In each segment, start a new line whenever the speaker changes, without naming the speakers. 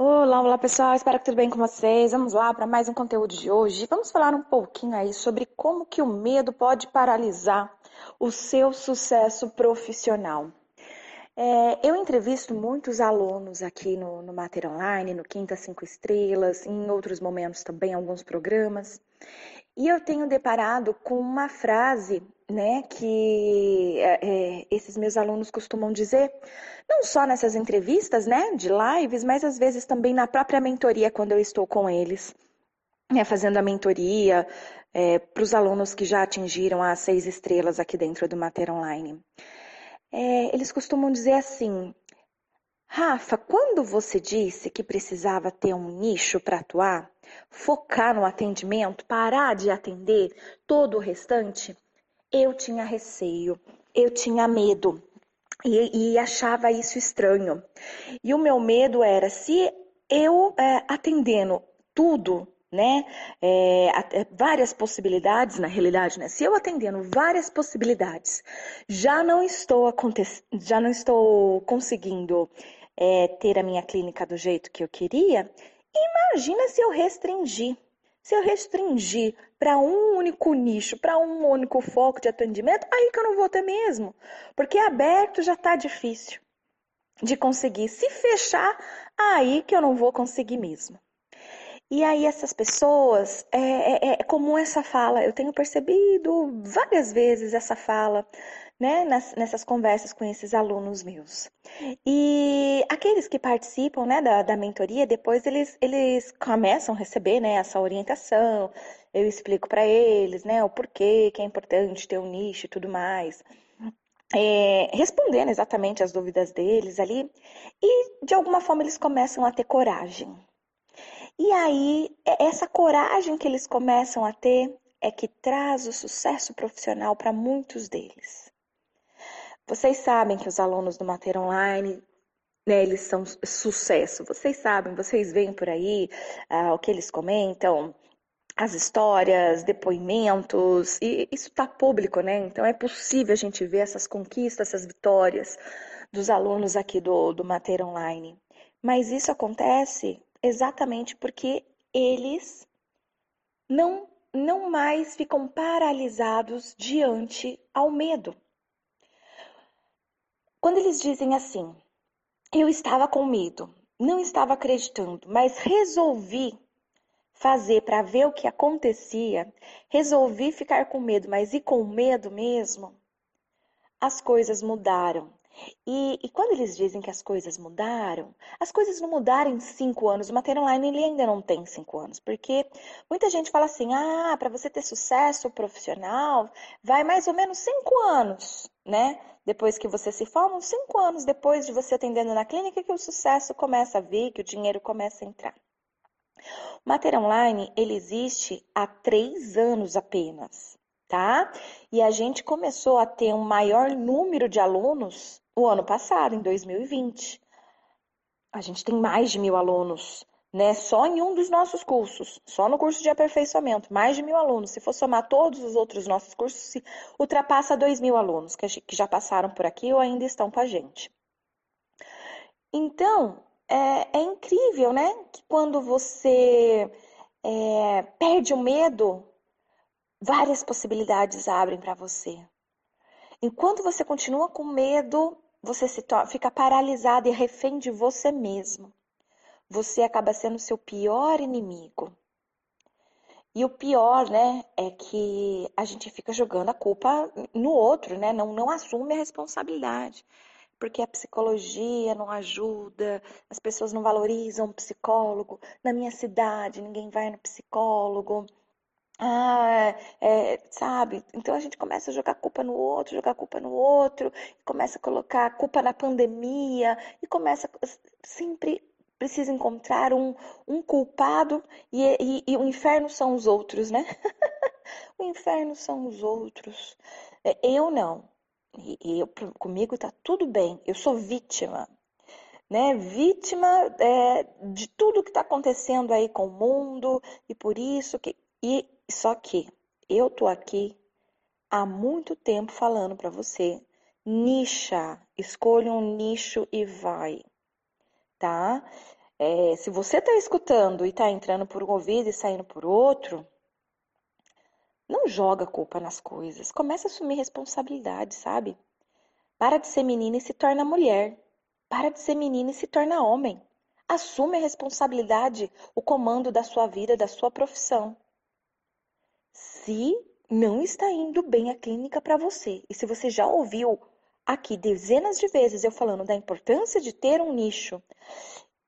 Olá, olá pessoal, espero que tudo bem com vocês. Vamos lá para mais um conteúdo de hoje. Vamos falar um pouquinho aí sobre como que o medo pode paralisar o seu sucesso profissional. É, eu entrevisto muitos alunos aqui no, no Mater Online, no Quinta Cinco Estrelas, em outros momentos também, alguns programas. E eu tenho deparado com uma frase, né, que é, é, esses meus alunos costumam dizer, não só nessas entrevistas, né, de lives, mas às vezes também na própria mentoria quando eu estou com eles, né, fazendo a mentoria é, para os alunos que já atingiram as seis estrelas aqui dentro do Mater Online. É, eles costumam dizer assim, Rafa, quando você disse que precisava ter um nicho para atuar, focar no atendimento, parar de atender todo o restante, eu tinha receio, eu tinha medo e, e achava isso estranho. E o meu medo era se eu é, atendendo tudo né? É, é, várias possibilidades, na realidade, né? Se eu atendendo várias possibilidades, já não estou já não estou conseguindo é, ter a minha clínica do jeito que eu queria, imagina se eu restringir. Se eu restringir para um único nicho, para um único foco de atendimento, aí que eu não vou ter mesmo. Porque aberto já está difícil de conseguir. Se fechar, aí que eu não vou conseguir mesmo. E aí essas pessoas, é, é, é, comum essa fala, eu tenho percebido várias vezes essa fala, né, nas, nessas conversas com esses alunos meus. E aqueles que participam, né, da, da mentoria, depois eles, eles começam a receber, né, essa orientação, eu explico para eles, né, o porquê que é importante ter um nicho e tudo mais. É, respondendo exatamente as dúvidas deles ali, e de alguma forma eles começam a ter coragem, e aí, é, essa coragem que eles começam a ter é que traz o sucesso profissional para muitos deles. Vocês sabem que os alunos do Mater Online, né, eles são sucesso. Vocês sabem, vocês veem por aí ah, o que eles comentam, as histórias, depoimentos, e isso está público, né? Então é possível a gente ver essas conquistas, essas vitórias dos alunos aqui do, do Mater Online. Mas isso acontece exatamente porque eles não, não mais ficam paralisados diante ao medo. Quando eles dizem assim, eu estava com medo, não estava acreditando, mas resolvi fazer para ver o que acontecia, resolvi ficar com medo, mas e com medo mesmo, as coisas mudaram. E, e, quando eles dizem que as coisas mudaram, as coisas não mudaram em cinco anos. O Mater Online ele ainda não tem cinco anos, porque muita gente fala assim: ah, para você ter sucesso profissional, vai mais ou menos cinco anos, né? Depois que você se forma, cinco anos depois de você atendendo na clínica, que o sucesso começa a vir, que o dinheiro começa a entrar. O Mater Online ele existe há três anos apenas tá? E a gente começou a ter um maior número de alunos o ano passado, em 2020. A gente tem mais de mil alunos, né? Só em um dos nossos cursos, só no curso de aperfeiçoamento, mais de mil alunos. Se for somar todos os outros nossos cursos, ultrapassa dois mil alunos que, já passaram por aqui ou ainda estão com a gente. Então, é, é incrível, né? Que quando você é, perde o medo, várias possibilidades abrem para você. Enquanto você continua com medo, você fica paralisado e refém de você mesmo. Você acaba sendo seu pior inimigo. E o pior, né, é que a gente fica jogando a culpa no outro, né? Não, não assume a responsabilidade. Porque a psicologia não ajuda, as pessoas não valorizam o psicólogo. Na minha cidade, ninguém vai no psicólogo. Ah, é, sabe? Então a gente começa a jogar culpa no outro, jogar culpa no outro, começa a colocar culpa na pandemia e começa sempre precisa encontrar um, um culpado e, e, e o inferno são os outros, né? o inferno são os outros. É, eu não. E, eu, comigo tá tudo bem. Eu sou vítima, né? Vítima é, de tudo que está acontecendo aí com o mundo e por isso que e só que eu tô aqui há muito tempo falando para você, nicha, escolha um nicho e vai, tá? É, se você está escutando e está entrando por um ouvido e saindo por outro, não joga culpa nas coisas. Começa a assumir responsabilidade, sabe? Para de ser menina e se torna mulher. Para de ser menina e se torna homem. Assume a responsabilidade, o comando da sua vida, da sua profissão. Se não está indo bem a clínica para você, e se você já ouviu aqui dezenas de vezes eu falando da importância de ter um nicho,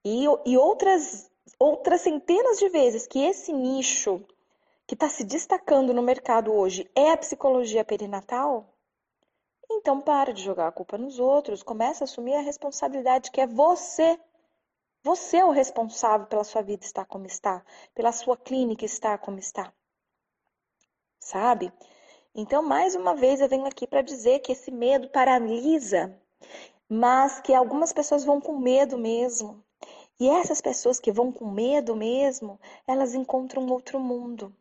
e, e outras, outras centenas de vezes que esse nicho que está se destacando no mercado hoje é a psicologia perinatal, então para de jogar a culpa nos outros, começa a assumir a responsabilidade que é você. Você é o responsável pela sua vida estar como está, pela sua clínica estar como está. Sabe? Então, mais uma vez, eu venho aqui para dizer que esse medo paralisa, mas que algumas pessoas vão com medo mesmo. E essas pessoas que vão com medo mesmo, elas encontram outro mundo.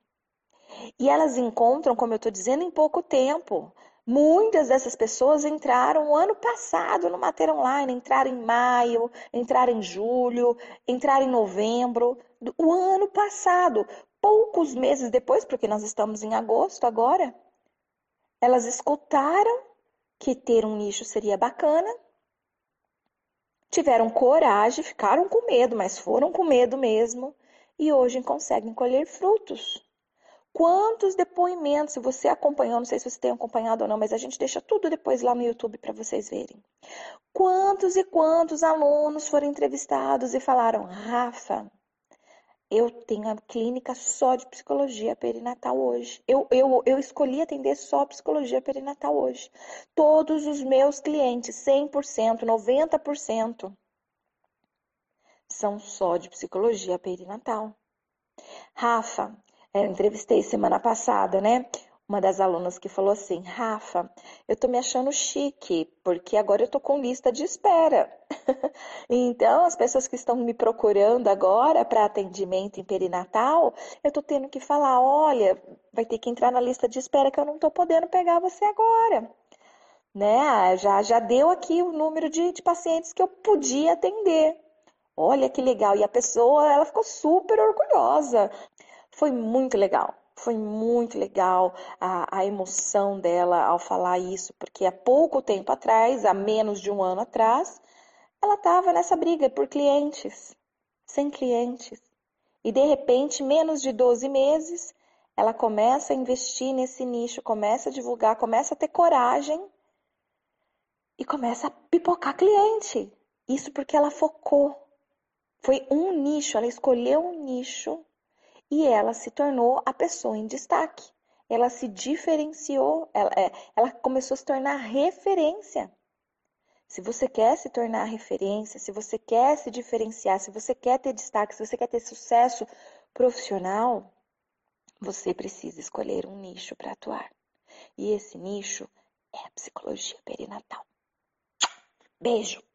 E elas encontram, como eu estou dizendo, em pouco tempo. Muitas dessas pessoas entraram ano passado no Mater Online, entraram em maio, entraram em julho, entraram em novembro, o ano passado, poucos meses depois, porque nós estamos em agosto agora, elas escutaram que ter um nicho seria bacana, tiveram coragem, ficaram com medo, mas foram com medo mesmo, e hoje conseguem colher frutos. Quantos depoimentos, você acompanhou, não sei se você tem acompanhado ou não, mas a gente deixa tudo depois lá no YouTube para vocês verem. Quantos e quantos alunos foram entrevistados e falaram: Rafa, eu tenho a clínica só de psicologia perinatal hoje. Eu, eu, eu escolhi atender só psicologia perinatal hoje. Todos os meus clientes, 100%, 90%, são só de psicologia perinatal. Rafa, eu entrevistei semana passada, né? Uma das alunas que falou assim: Rafa, eu tô me achando chique, porque agora eu tô com lista de espera. então, as pessoas que estão me procurando agora para atendimento em perinatal, eu tô tendo que falar: olha, vai ter que entrar na lista de espera que eu não tô podendo pegar você agora. Né? Já, já deu aqui o número de, de pacientes que eu podia atender. Olha que legal. E a pessoa, ela ficou super orgulhosa. Foi muito legal. Foi muito legal a, a, emoção dela ao falar isso, porque há pouco tempo atrás, há menos de um ano atrás, ela estava nessa briga por clientes, sem clientes. E de repente, menos de 12 meses, ela começa a investir nesse nicho, começa a divulgar, começa a ter coragem e começa a pipocar cliente. Isso porque ela focou. Foi um nicho, ela escolheu um nicho e ela se tornou a pessoa em destaque. Ela se diferenciou, ela, é, ela começou a se tornar referência. Se você quer se tornar referência, se você quer se diferenciar, se você quer ter destaque, se você quer ter sucesso profissional, você precisa escolher um nicho para atuar. E esse nicho é a psicologia perinatal. Beijo!